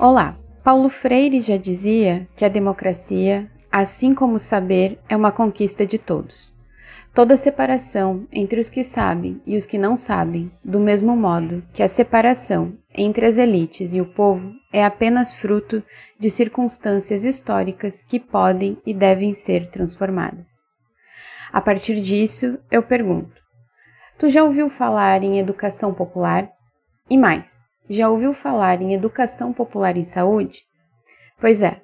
Olá! Paulo Freire já dizia que a democracia, assim como o saber, é uma conquista de todos. Toda separação entre os que sabem e os que não sabem, do mesmo modo que a separação entre as elites e o povo é apenas fruto de circunstâncias históricas que podem e devem ser transformadas. A partir disso, eu pergunto: tu já ouviu falar em educação popular? E mais, já ouviu falar em educação popular em saúde? Pois é,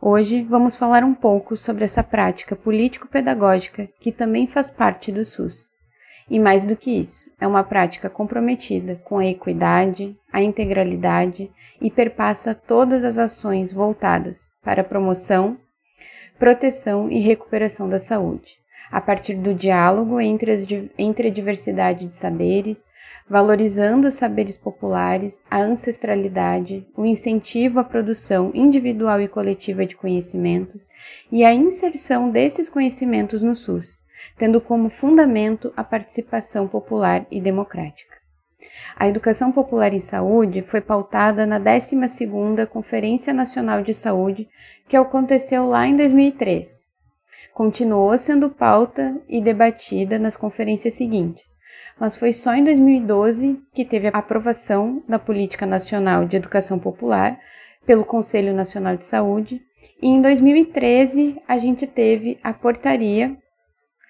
hoje vamos falar um pouco sobre essa prática político-pedagógica que também faz parte do SUS. E mais do que isso, é uma prática comprometida com a equidade, a integralidade e perpassa todas as ações voltadas para a promoção, proteção e recuperação da saúde, a partir do diálogo entre, as, entre a diversidade de saberes, valorizando os saberes populares, a ancestralidade, o incentivo à produção individual e coletiva de conhecimentos e a inserção desses conhecimentos no SUS, tendo como fundamento a participação popular e democrática. A educação popular em saúde foi pautada na 12ª Conferência Nacional de Saúde, que aconteceu lá em 2003. Continuou sendo pauta e debatida nas conferências seguintes, mas foi só em 2012 que teve a aprovação da Política Nacional de Educação Popular pelo Conselho Nacional de Saúde, e em 2013 a gente teve a portaria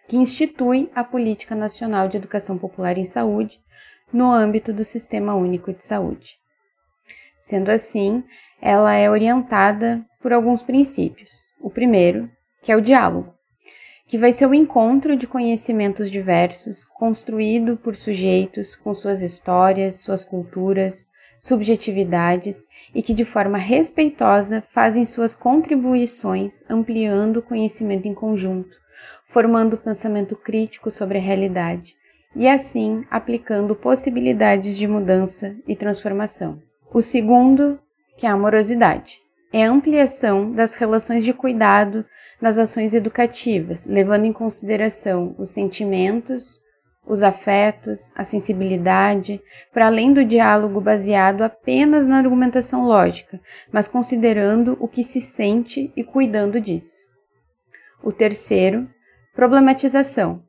que institui a Política Nacional de Educação Popular em Saúde no âmbito do Sistema Único de Saúde. Sendo assim, ela é orientada por alguns princípios. O primeiro, que é o diálogo que vai ser o encontro de conhecimentos diversos, construído por sujeitos com suas histórias, suas culturas, subjetividades e que de forma respeitosa fazem suas contribuições ampliando o conhecimento em conjunto, formando pensamento crítico sobre a realidade e assim aplicando possibilidades de mudança e transformação. O segundo, que é a amorosidade, é a ampliação das relações de cuidado nas ações educativas, levando em consideração os sentimentos, os afetos, a sensibilidade, para além do diálogo baseado apenas na argumentação lógica, mas considerando o que se sente e cuidando disso. O terceiro, problematização,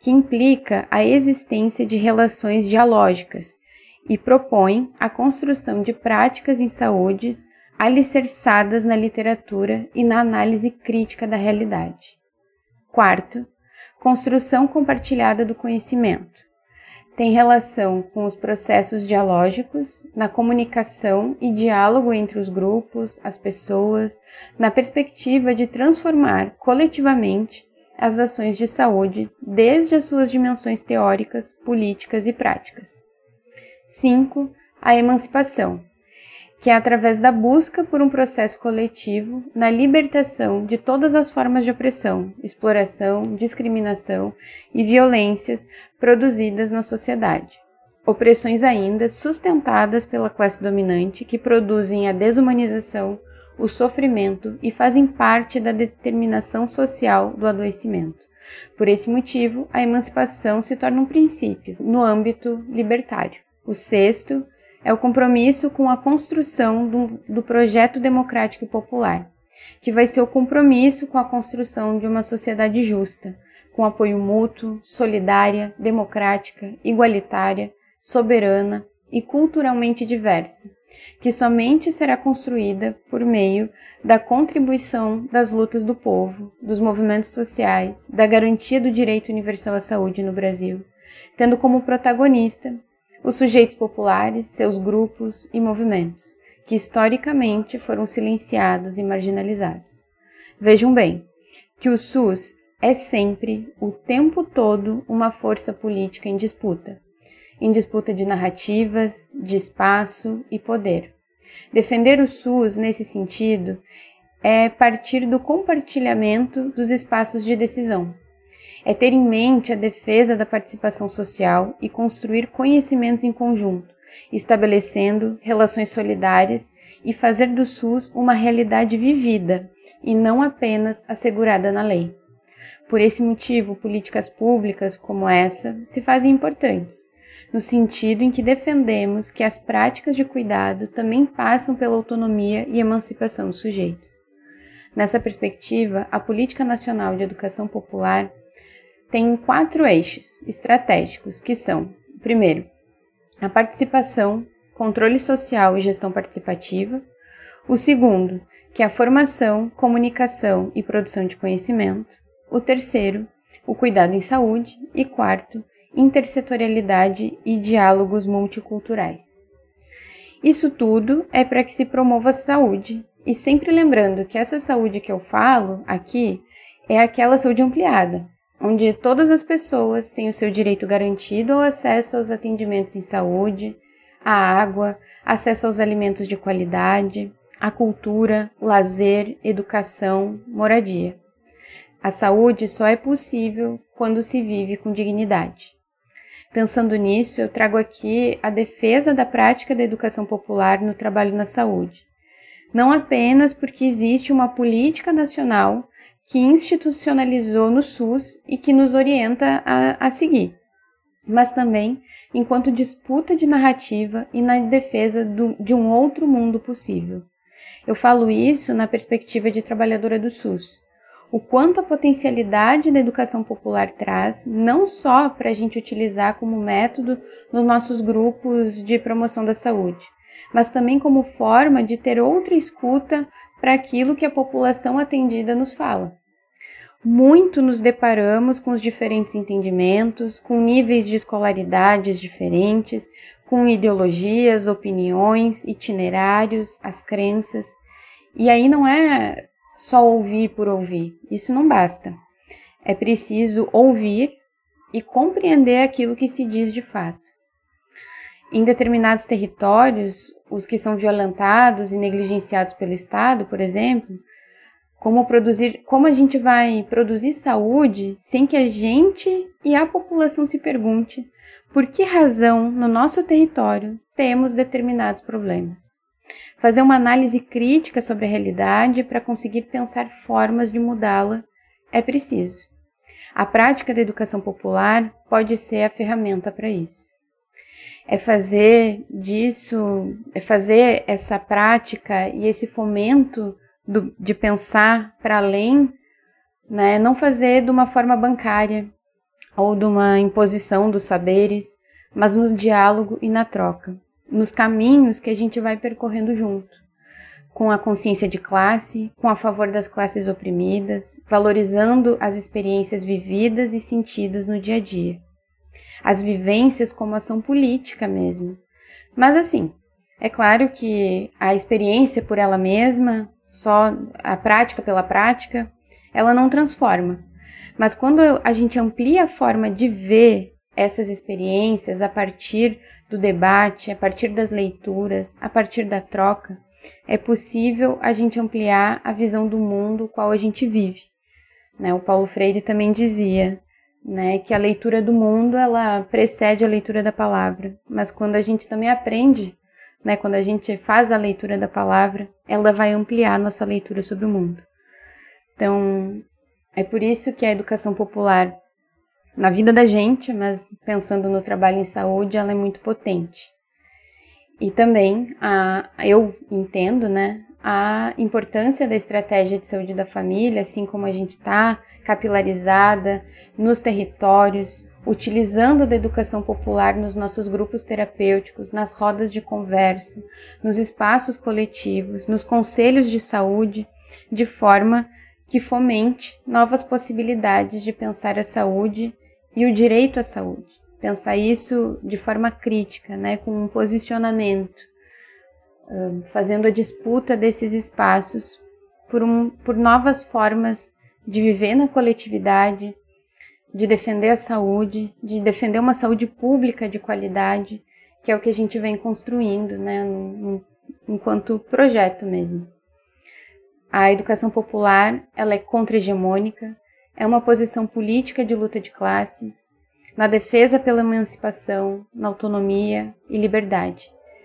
que implica a existência de relações dialógicas e propõe a construção de práticas em saúdes alicerçadas na literatura e na análise crítica da realidade. Quarto, construção compartilhada do conhecimento. Tem relação com os processos dialógicos, na comunicação e diálogo entre os grupos, as pessoas, na perspectiva de transformar coletivamente as ações de saúde desde as suas dimensões teóricas, políticas e práticas. 5. A emancipação, que é através da busca por um processo coletivo na libertação de todas as formas de opressão, exploração, discriminação e violências produzidas na sociedade. Opressões ainda sustentadas pela classe dominante que produzem a desumanização, o sofrimento e fazem parte da determinação social do adoecimento. Por esse motivo, a emancipação se torna um princípio no âmbito libertário. O sexto é o compromisso com a construção do, do projeto democrático e popular, que vai ser o compromisso com a construção de uma sociedade justa, com apoio mútuo, solidária, democrática, igualitária, soberana e culturalmente diversa, que somente será construída por meio da contribuição das lutas do povo, dos movimentos sociais, da garantia do direito universal à saúde no Brasil, tendo como protagonista os sujeitos populares, seus grupos e movimentos, que historicamente foram silenciados e marginalizados. Vejam bem que o SUS é sempre, o tempo todo, uma força política em disputa em disputa de narrativas, de espaço e poder. Defender o SUS nesse sentido é partir do compartilhamento dos espaços de decisão. É ter em mente a defesa da participação social e construir conhecimentos em conjunto, estabelecendo relações solidárias e fazer do SUS uma realidade vivida e não apenas assegurada na lei. Por esse motivo, políticas públicas como essa se fazem importantes, no sentido em que defendemos que as práticas de cuidado também passam pela autonomia e emancipação dos sujeitos. Nessa perspectiva, a Política Nacional de Educação Popular tem quatro eixos estratégicos, que são: primeiro, a participação, controle social e gestão participativa. O segundo, que é a formação, comunicação e produção de conhecimento. O terceiro, o cuidado em saúde. E quarto, intersetorialidade e diálogos multiculturais. Isso tudo é para que se promova a saúde, e sempre lembrando que essa saúde que eu falo aqui é aquela saúde ampliada, onde todas as pessoas têm o seu direito garantido ao acesso aos atendimentos em saúde, à água, acesso aos alimentos de qualidade, à cultura, lazer, educação, moradia. A saúde só é possível quando se vive com dignidade. Pensando nisso, eu trago aqui a defesa da prática da educação popular no trabalho na saúde. Não apenas porque existe uma política nacional que institucionalizou no SUS e que nos orienta a, a seguir, mas também enquanto disputa de narrativa e na defesa do, de um outro mundo possível. Eu falo isso na perspectiva de trabalhadora do SUS, o quanto a potencialidade da educação popular traz, não só para a gente utilizar como método nos nossos grupos de promoção da saúde, mas também como forma de ter outra escuta para aquilo que a população atendida nos fala. Muito nos deparamos com os diferentes entendimentos, com níveis de escolaridades diferentes, com ideologias, opiniões, itinerários, as crenças. E aí não é só ouvir por ouvir. Isso não basta. É preciso ouvir e compreender aquilo que se diz de fato. Em determinados territórios, os que são violentados e negligenciados pelo Estado, por exemplo, como produzir, como a gente vai produzir saúde sem que a gente e a população se pergunte por que razão no nosso território temos determinados problemas fazer uma análise crítica sobre a realidade para conseguir pensar formas de mudá-la é preciso. A prática da educação popular pode ser a ferramenta para isso. É fazer disso, é fazer essa prática e esse fomento do, de pensar para além, né? não fazer de uma forma bancária ou de uma imposição dos saberes, mas no diálogo e na troca nos caminhos que a gente vai percorrendo junto, com a consciência de classe, com a favor das classes oprimidas, valorizando as experiências vividas e sentidas no dia a dia. As vivências como ação política mesmo. Mas assim, é claro que a experiência por ela mesma, só a prática pela prática, ela não transforma. Mas quando a gente amplia a forma de ver essas experiências a partir do debate, a partir das leituras, a partir da troca, é possível a gente ampliar a visão do mundo qual a gente vive. Né? O Paulo Freire também dizia né, que a leitura do mundo ela precede a leitura da palavra, mas quando a gente também aprende, né, quando a gente faz a leitura da palavra, ela vai ampliar a nossa leitura sobre o mundo. Então, é por isso que a educação popular na vida da gente, mas pensando no trabalho em saúde, ela é muito potente. E também a, eu entendo, né, a importância da estratégia de saúde da família, assim como a gente está capilarizada nos territórios, utilizando da educação popular nos nossos grupos terapêuticos, nas rodas de conversa, nos espaços coletivos, nos conselhos de saúde, de forma que fomente novas possibilidades de pensar a saúde e o direito à saúde. Pensar isso de forma crítica, né, com um posicionamento, fazendo a disputa desses espaços por, um, por novas formas de viver na coletividade, de defender a saúde, de defender uma saúde pública de qualidade, que é o que a gente vem construindo né, enquanto projeto mesmo. A educação popular ela é contra-hegemônica, é uma posição política de luta de classes, na defesa pela emancipação, na autonomia e liberdade,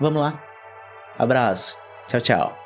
Vamos lá. Abraço. Tchau, tchau.